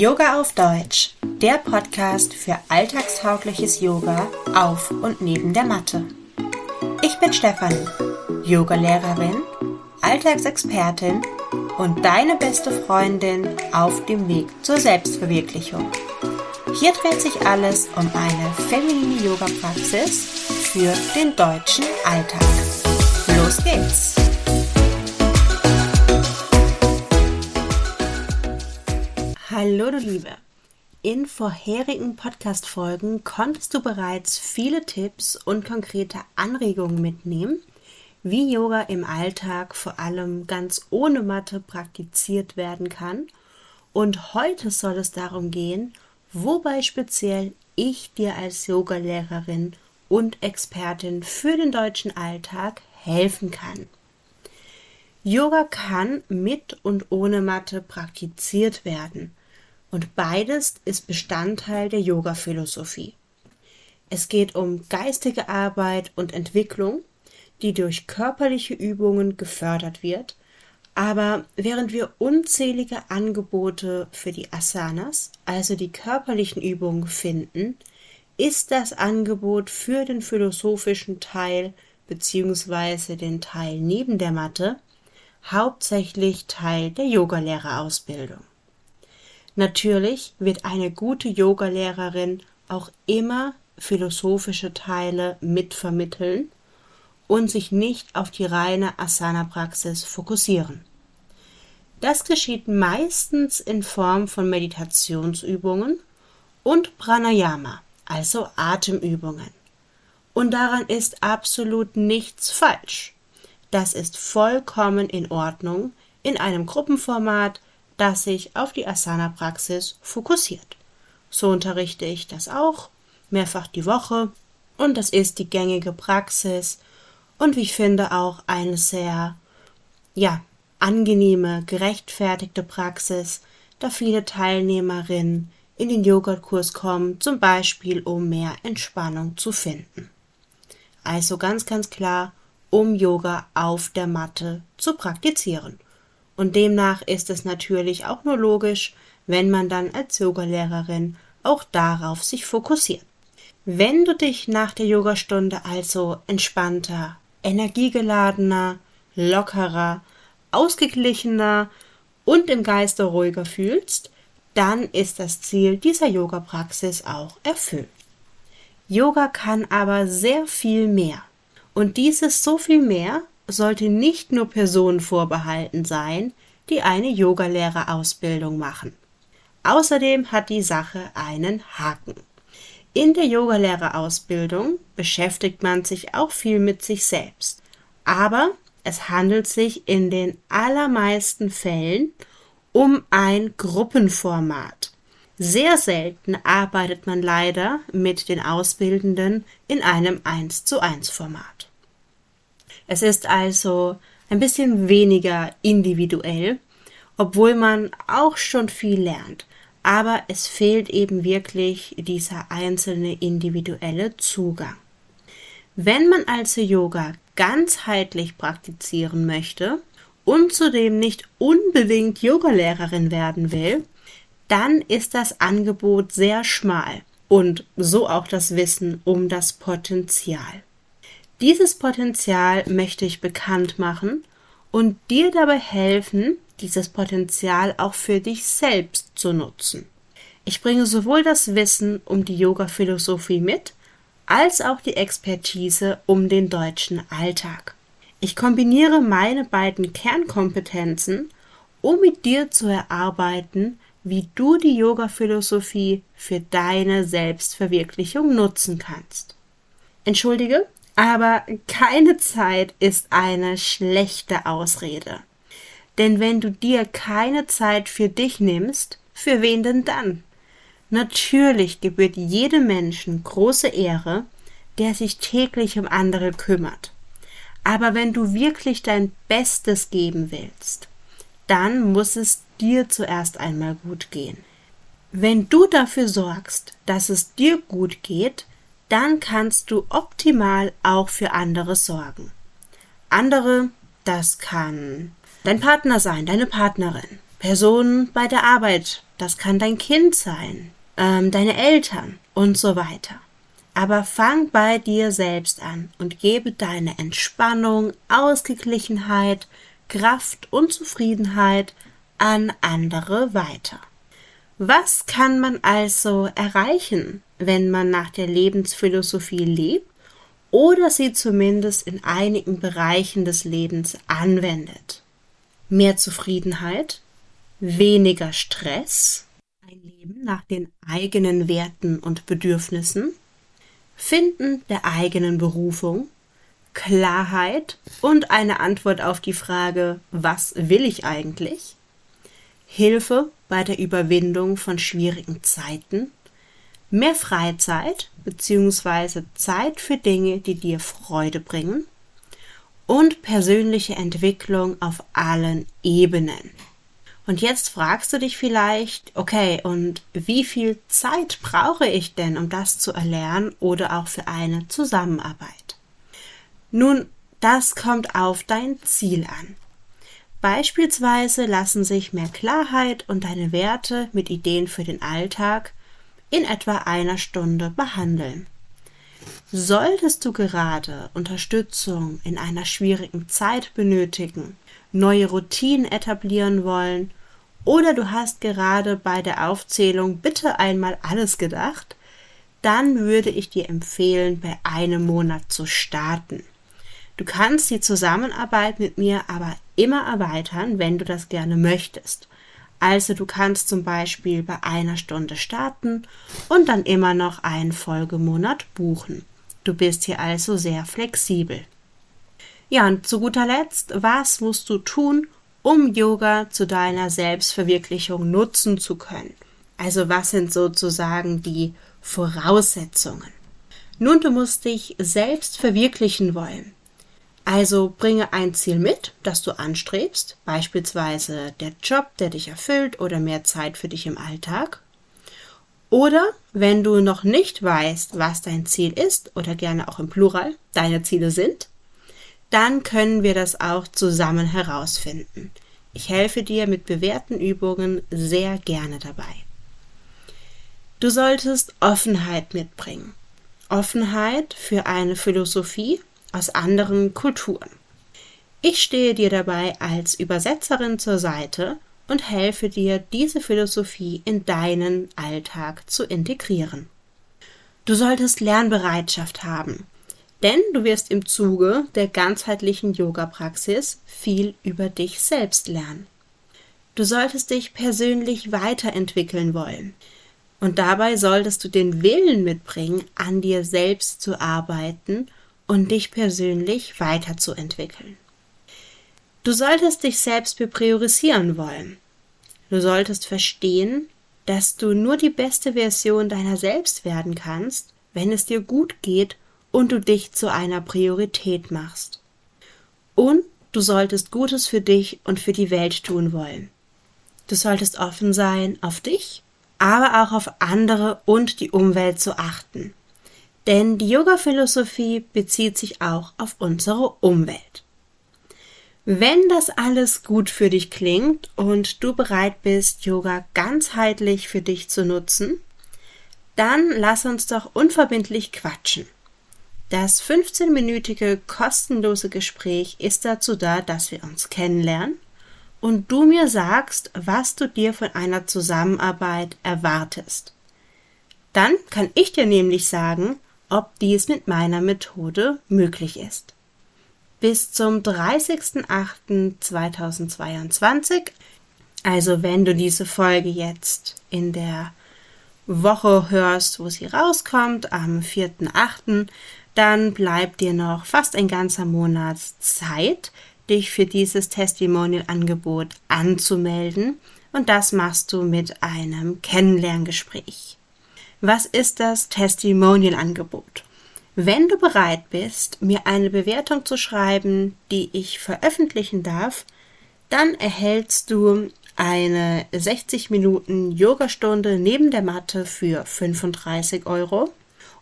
Yoga auf Deutsch, der Podcast für alltagstaugliches Yoga auf und neben der Matte. Ich bin Stefanie, Yogalehrerin, Alltagsexpertin und deine beste Freundin auf dem Weg zur Selbstverwirklichung. Hier dreht sich alles um eine feminine Yoga-Praxis für den deutschen Alltag. Los geht's! Hallo du Liebe! In vorherigen Podcast-Folgen konntest du bereits viele Tipps und konkrete Anregungen mitnehmen, wie Yoga im Alltag vor allem ganz ohne Matte praktiziert werden kann. Und heute soll es darum gehen, wobei speziell ich dir als Yogalehrerin und Expertin für den deutschen Alltag helfen kann. Yoga kann mit und ohne Matte praktiziert werden. Und beides ist Bestandteil der Yoga-Philosophie. Es geht um geistige Arbeit und Entwicklung, die durch körperliche Übungen gefördert wird. Aber während wir unzählige Angebote für die Asanas, also die körperlichen Übungen, finden, ist das Angebot für den philosophischen Teil bzw. den Teil neben der Matte hauptsächlich Teil der Yogalehrerausbildung. Natürlich wird eine gute Yogalehrerin auch immer philosophische Teile mitvermitteln und sich nicht auf die reine Asana-Praxis fokussieren. Das geschieht meistens in Form von Meditationsübungen und Pranayama, also Atemübungen. Und daran ist absolut nichts falsch. Das ist vollkommen in Ordnung in einem Gruppenformat, das sich auf die Asana-Praxis fokussiert. So unterrichte ich das auch, mehrfach die Woche, und das ist die gängige Praxis und wie ich finde auch eine sehr, ja, angenehme, gerechtfertigte Praxis, da viele Teilnehmerinnen in den Yoga-Kurs kommen, zum Beispiel um mehr Entspannung zu finden. Also ganz, ganz klar, um Yoga auf der Matte zu praktizieren und demnach ist es natürlich auch nur logisch, wenn man dann als Yogalehrerin auch darauf sich fokussiert. Wenn du dich nach der Yogastunde also entspannter, energiegeladener, lockerer, ausgeglichener und im Geiste ruhiger fühlst, dann ist das Ziel dieser Yoga-Praxis auch erfüllt. Yoga kann aber sehr viel mehr. Und dieses so viel mehr sollte nicht nur Personen vorbehalten sein, die eine Yogalehrerausbildung machen. Außerdem hat die Sache einen Haken. In der Yogalehrerausbildung beschäftigt man sich auch viel mit sich selbst. Aber es handelt sich in den allermeisten Fällen um ein Gruppenformat. Sehr selten arbeitet man leider mit den Ausbildenden in einem 1 zu 1 Format. Es ist also ein bisschen weniger individuell, obwohl man auch schon viel lernt. Aber es fehlt eben wirklich dieser einzelne individuelle Zugang. Wenn man also Yoga ganzheitlich praktizieren möchte und zudem nicht unbedingt Yogalehrerin werden will, dann ist das Angebot sehr schmal und so auch das Wissen um das Potenzial. Dieses Potenzial möchte ich bekannt machen und dir dabei helfen, dieses Potenzial auch für dich selbst zu nutzen. Ich bringe sowohl das Wissen um die Yoga-Philosophie mit, als auch die Expertise um den deutschen Alltag. Ich kombiniere meine beiden Kernkompetenzen, um mit dir zu erarbeiten, wie du die Yoga-Philosophie für deine Selbstverwirklichung nutzen kannst. Entschuldige, aber keine Zeit ist eine schlechte Ausrede. Denn wenn du dir keine Zeit für dich nimmst, für wen denn dann? Natürlich gebührt jedem Menschen große Ehre, der sich täglich um andere kümmert. Aber wenn du wirklich dein Bestes geben willst, dann muss es dir zuerst einmal gut gehen. Wenn du dafür sorgst, dass es dir gut geht, dann kannst du optimal auch für andere sorgen. Andere, das kann dein Partner sein, deine Partnerin, Personen bei der Arbeit, das kann dein Kind sein, ähm, deine Eltern und so weiter. Aber fang bei dir selbst an und gebe deine Entspannung, Ausgeglichenheit, Kraft und Zufriedenheit an andere weiter. Was kann man also erreichen, wenn man nach der Lebensphilosophie lebt oder sie zumindest in einigen Bereichen des Lebens anwendet? Mehr Zufriedenheit, weniger Stress, ein Leben nach den eigenen Werten und Bedürfnissen, Finden der eigenen Berufung, Klarheit und eine Antwort auf die Frage, was will ich eigentlich? Hilfe bei der Überwindung von schwierigen Zeiten, mehr Freizeit bzw. Zeit für Dinge, die dir Freude bringen und persönliche Entwicklung auf allen Ebenen. Und jetzt fragst du dich vielleicht, okay, und wie viel Zeit brauche ich denn, um das zu erlernen oder auch für eine Zusammenarbeit? Nun, das kommt auf dein Ziel an. Beispielsweise lassen sich mehr Klarheit und deine Werte mit Ideen für den Alltag in etwa einer Stunde behandeln. Solltest du gerade Unterstützung in einer schwierigen Zeit benötigen, neue Routinen etablieren wollen oder du hast gerade bei der Aufzählung bitte einmal alles gedacht, dann würde ich dir empfehlen, bei einem Monat zu starten. Du kannst die Zusammenarbeit mit mir aber immer erweitern, wenn du das gerne möchtest. Also du kannst zum Beispiel bei einer Stunde starten und dann immer noch einen Folgemonat buchen. Du bist hier also sehr flexibel. Ja, und zu guter Letzt, was musst du tun, um Yoga zu deiner Selbstverwirklichung nutzen zu können? Also was sind sozusagen die Voraussetzungen? Nun, du musst dich selbst verwirklichen wollen. Also bringe ein Ziel mit, das du anstrebst, beispielsweise der Job, der dich erfüllt oder mehr Zeit für dich im Alltag. Oder wenn du noch nicht weißt, was dein Ziel ist oder gerne auch im Plural deine Ziele sind, dann können wir das auch zusammen herausfinden. Ich helfe dir mit bewährten Übungen sehr gerne dabei. Du solltest Offenheit mitbringen. Offenheit für eine Philosophie aus anderen Kulturen. Ich stehe dir dabei als Übersetzerin zur Seite und helfe dir, diese Philosophie in deinen Alltag zu integrieren. Du solltest Lernbereitschaft haben, denn du wirst im Zuge der ganzheitlichen Yoga-Praxis viel über dich selbst lernen. Du solltest dich persönlich weiterentwickeln wollen. Und dabei solltest du den Willen mitbringen, an dir selbst zu arbeiten und dich persönlich weiterzuentwickeln. Du solltest dich selbst bepriorisieren wollen. Du solltest verstehen, dass du nur die beste Version deiner selbst werden kannst, wenn es dir gut geht und du dich zu einer Priorität machst. Und du solltest Gutes für dich und für die Welt tun wollen. Du solltest offen sein, auf dich, aber auch auf andere und die Umwelt zu achten. Denn die Yoga-Philosophie bezieht sich auch auf unsere Umwelt. Wenn das alles gut für dich klingt und du bereit bist, Yoga ganzheitlich für dich zu nutzen, dann lass uns doch unverbindlich quatschen. Das 15-minütige kostenlose Gespräch ist dazu da, dass wir uns kennenlernen und du mir sagst, was du dir von einer Zusammenarbeit erwartest. Dann kann ich dir nämlich sagen, ob dies mit meiner Methode möglich ist. Bis zum 30.08.2022, also wenn du diese Folge jetzt in der Woche hörst, wo sie rauskommt, am 4.8., dann bleibt dir noch fast ein ganzer Monat Zeit, dich für dieses Testimonial-Angebot anzumelden und das machst du mit einem Kennenlerngespräch. Was ist das Testimonial-Angebot? Wenn du bereit bist, mir eine Bewertung zu schreiben, die ich veröffentlichen darf, dann erhältst du eine 60 Minuten Yogastunde neben der Matte für 35 Euro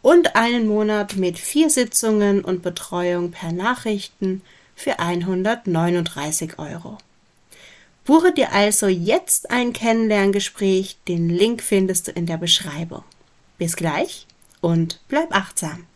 und einen Monat mit vier Sitzungen und Betreuung per Nachrichten für 139 Euro. Buche dir also jetzt ein Kennenlerngespräch. Den Link findest du in der Beschreibung. Bis gleich und bleib achtsam.